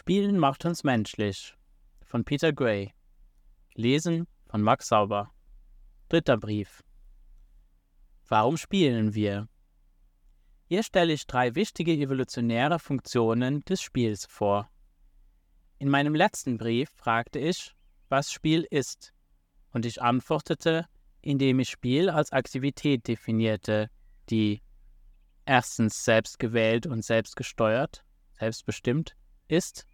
Spielen macht uns menschlich von Peter Gray. Gelesen von Max Sauber. Dritter Brief. Warum spielen wir? Hier stelle ich drei wichtige evolutionäre Funktionen des Spiels vor. In meinem letzten Brief fragte ich, was Spiel ist, und ich antwortete, indem ich Spiel als Aktivität definierte, die erstens selbst gewählt und selbst gesteuert, selbstbestimmt ist,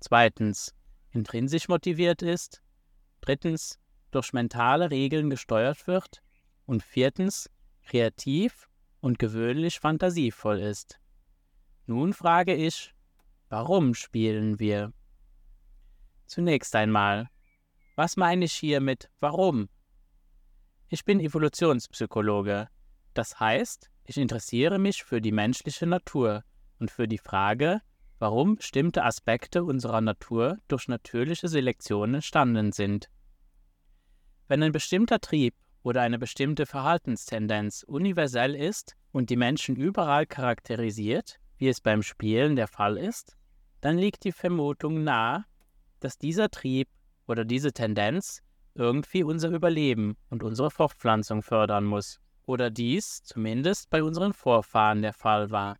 zweitens intrinsisch motiviert ist, drittens durch mentale Regeln gesteuert wird und viertens kreativ und gewöhnlich fantasievoll ist. Nun frage ich, warum spielen wir? Zunächst einmal, was meine ich hier mit warum? Ich bin Evolutionspsychologe. Das heißt, ich interessiere mich für die menschliche Natur und für die Frage, warum bestimmte Aspekte unserer Natur durch natürliche Selektion entstanden sind. Wenn ein bestimmter Trieb oder eine bestimmte Verhaltenstendenz universell ist und die Menschen überall charakterisiert, wie es beim Spielen der Fall ist, dann liegt die Vermutung nahe, dass dieser Trieb oder diese Tendenz irgendwie unser Überleben und unsere Fortpflanzung fördern muss, oder dies zumindest bei unseren Vorfahren der Fall war.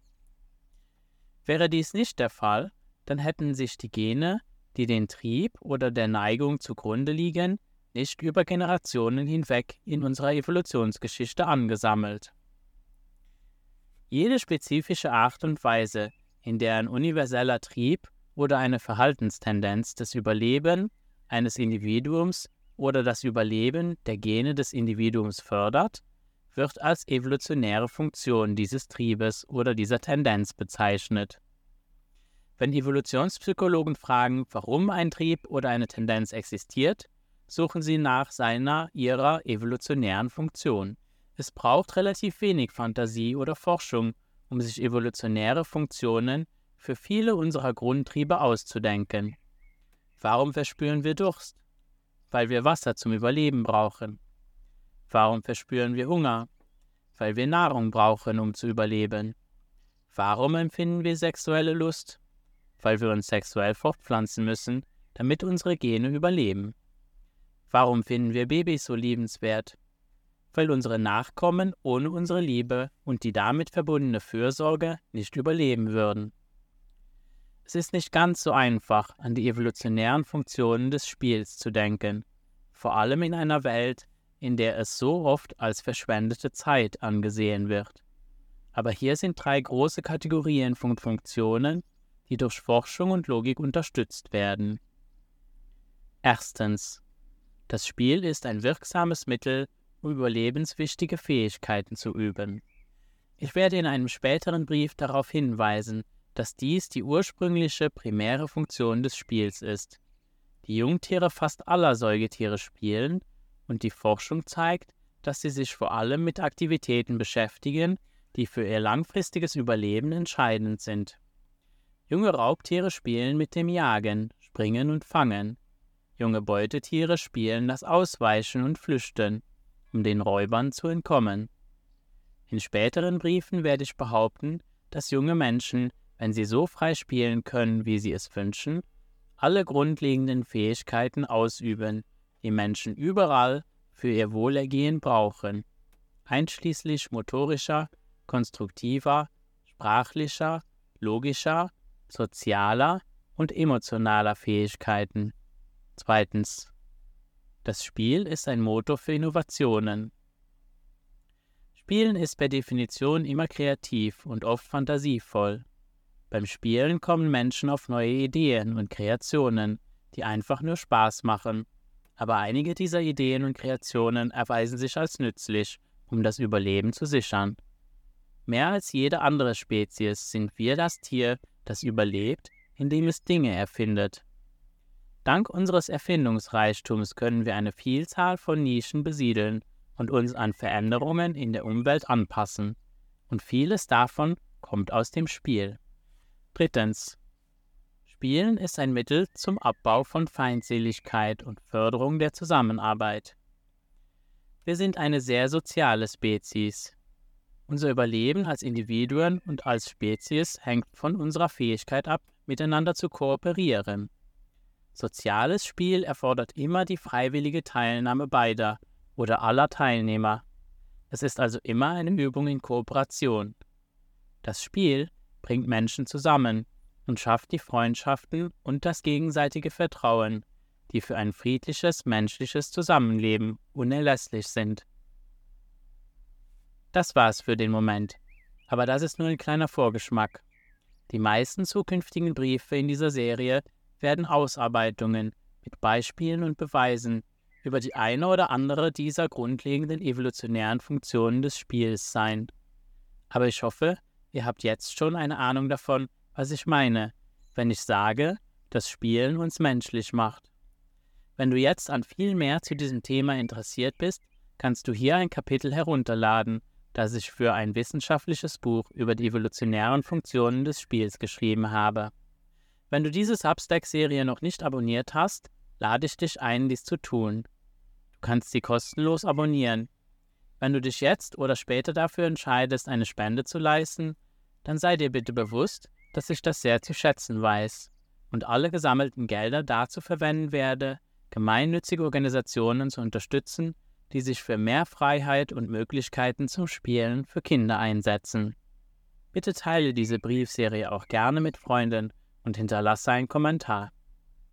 Wäre dies nicht der Fall, dann hätten sich die Gene, die den Trieb oder der Neigung zugrunde liegen, nicht über Generationen hinweg in unserer Evolutionsgeschichte angesammelt. Jede spezifische Art und Weise, in der ein universeller Trieb oder eine Verhaltenstendenz das Überleben eines Individuums oder das Überleben der Gene des Individuums fördert, wird als evolutionäre Funktion dieses Triebes oder dieser Tendenz bezeichnet. Wenn Evolutionspsychologen fragen, warum ein Trieb oder eine Tendenz existiert, suchen sie nach seiner ihrer evolutionären Funktion. Es braucht relativ wenig Fantasie oder Forschung, um sich evolutionäre Funktionen für viele unserer Grundtriebe auszudenken. Warum verspüren wir Durst? Weil wir Wasser zum Überleben brauchen. Warum verspüren wir Hunger? Weil wir Nahrung brauchen, um zu überleben. Warum empfinden wir sexuelle Lust? Weil wir uns sexuell fortpflanzen müssen, damit unsere Gene überleben. Warum finden wir Babys so liebenswert? Weil unsere Nachkommen ohne unsere Liebe und die damit verbundene Fürsorge nicht überleben würden. Es ist nicht ganz so einfach, an die evolutionären Funktionen des Spiels zu denken, vor allem in einer Welt, in der es so oft als verschwendete Zeit angesehen wird. Aber hier sind drei große Kategorien von Funktionen, die durch Forschung und Logik unterstützt werden. Erstens. Das Spiel ist ein wirksames Mittel, um überlebenswichtige Fähigkeiten zu üben. Ich werde in einem späteren Brief darauf hinweisen, dass dies die ursprüngliche primäre Funktion des Spiels ist. Die Jungtiere fast aller Säugetiere spielen und die Forschung zeigt, dass sie sich vor allem mit Aktivitäten beschäftigen, die für ihr langfristiges Überleben entscheidend sind. Junge Raubtiere spielen mit dem Jagen, Springen und Fangen. Junge Beutetiere spielen das Ausweichen und Flüchten, um den Räubern zu entkommen. In späteren Briefen werde ich behaupten, dass junge Menschen, wenn sie so frei spielen können, wie sie es wünschen, alle grundlegenden Fähigkeiten ausüben, die Menschen überall für ihr Wohlergehen brauchen, einschließlich motorischer, konstruktiver, sprachlicher, logischer, sozialer und emotionaler Fähigkeiten. Zweitens. Das Spiel ist ein Motor für Innovationen. Spielen ist per Definition immer kreativ und oft fantasievoll. Beim Spielen kommen Menschen auf neue Ideen und Kreationen, die einfach nur Spaß machen aber einige dieser Ideen und Kreationen erweisen sich als nützlich, um das Überleben zu sichern. Mehr als jede andere Spezies sind wir das Tier, das überlebt, indem es Dinge erfindet. Dank unseres Erfindungsreichtums können wir eine Vielzahl von Nischen besiedeln und uns an Veränderungen in der Umwelt anpassen. Und vieles davon kommt aus dem Spiel. Drittens. Spielen ist ein Mittel zum Abbau von Feindseligkeit und Förderung der Zusammenarbeit. Wir sind eine sehr soziale Spezies. Unser Überleben als Individuen und als Spezies hängt von unserer Fähigkeit ab, miteinander zu kooperieren. Soziales Spiel erfordert immer die freiwillige Teilnahme beider oder aller Teilnehmer. Es ist also immer eine Übung in Kooperation. Das Spiel bringt Menschen zusammen und schafft die Freundschaften und das gegenseitige Vertrauen, die für ein friedliches menschliches Zusammenleben unerlässlich sind. Das war's für den Moment. Aber das ist nur ein kleiner Vorgeschmack. Die meisten zukünftigen Briefe in dieser Serie werden Ausarbeitungen mit Beispielen und Beweisen über die eine oder andere dieser grundlegenden evolutionären Funktionen des Spiels sein. Aber ich hoffe, ihr habt jetzt schon eine Ahnung davon, was ich meine, wenn ich sage, dass Spielen uns menschlich macht. Wenn du jetzt an viel mehr zu diesem Thema interessiert bist, kannst du hier ein Kapitel herunterladen, das ich für ein wissenschaftliches Buch über die evolutionären Funktionen des Spiels geschrieben habe. Wenn du diese Substack-Serie noch nicht abonniert hast, lade ich dich ein, dies zu tun. Du kannst sie kostenlos abonnieren. Wenn du dich jetzt oder später dafür entscheidest, eine Spende zu leisten, dann sei dir bitte bewusst, dass ich das sehr zu schätzen weiß und alle gesammelten Gelder dazu verwenden werde, gemeinnützige Organisationen zu unterstützen, die sich für mehr Freiheit und Möglichkeiten zum Spielen für Kinder einsetzen. Bitte teile diese Briefserie auch gerne mit Freunden und hinterlasse einen Kommentar.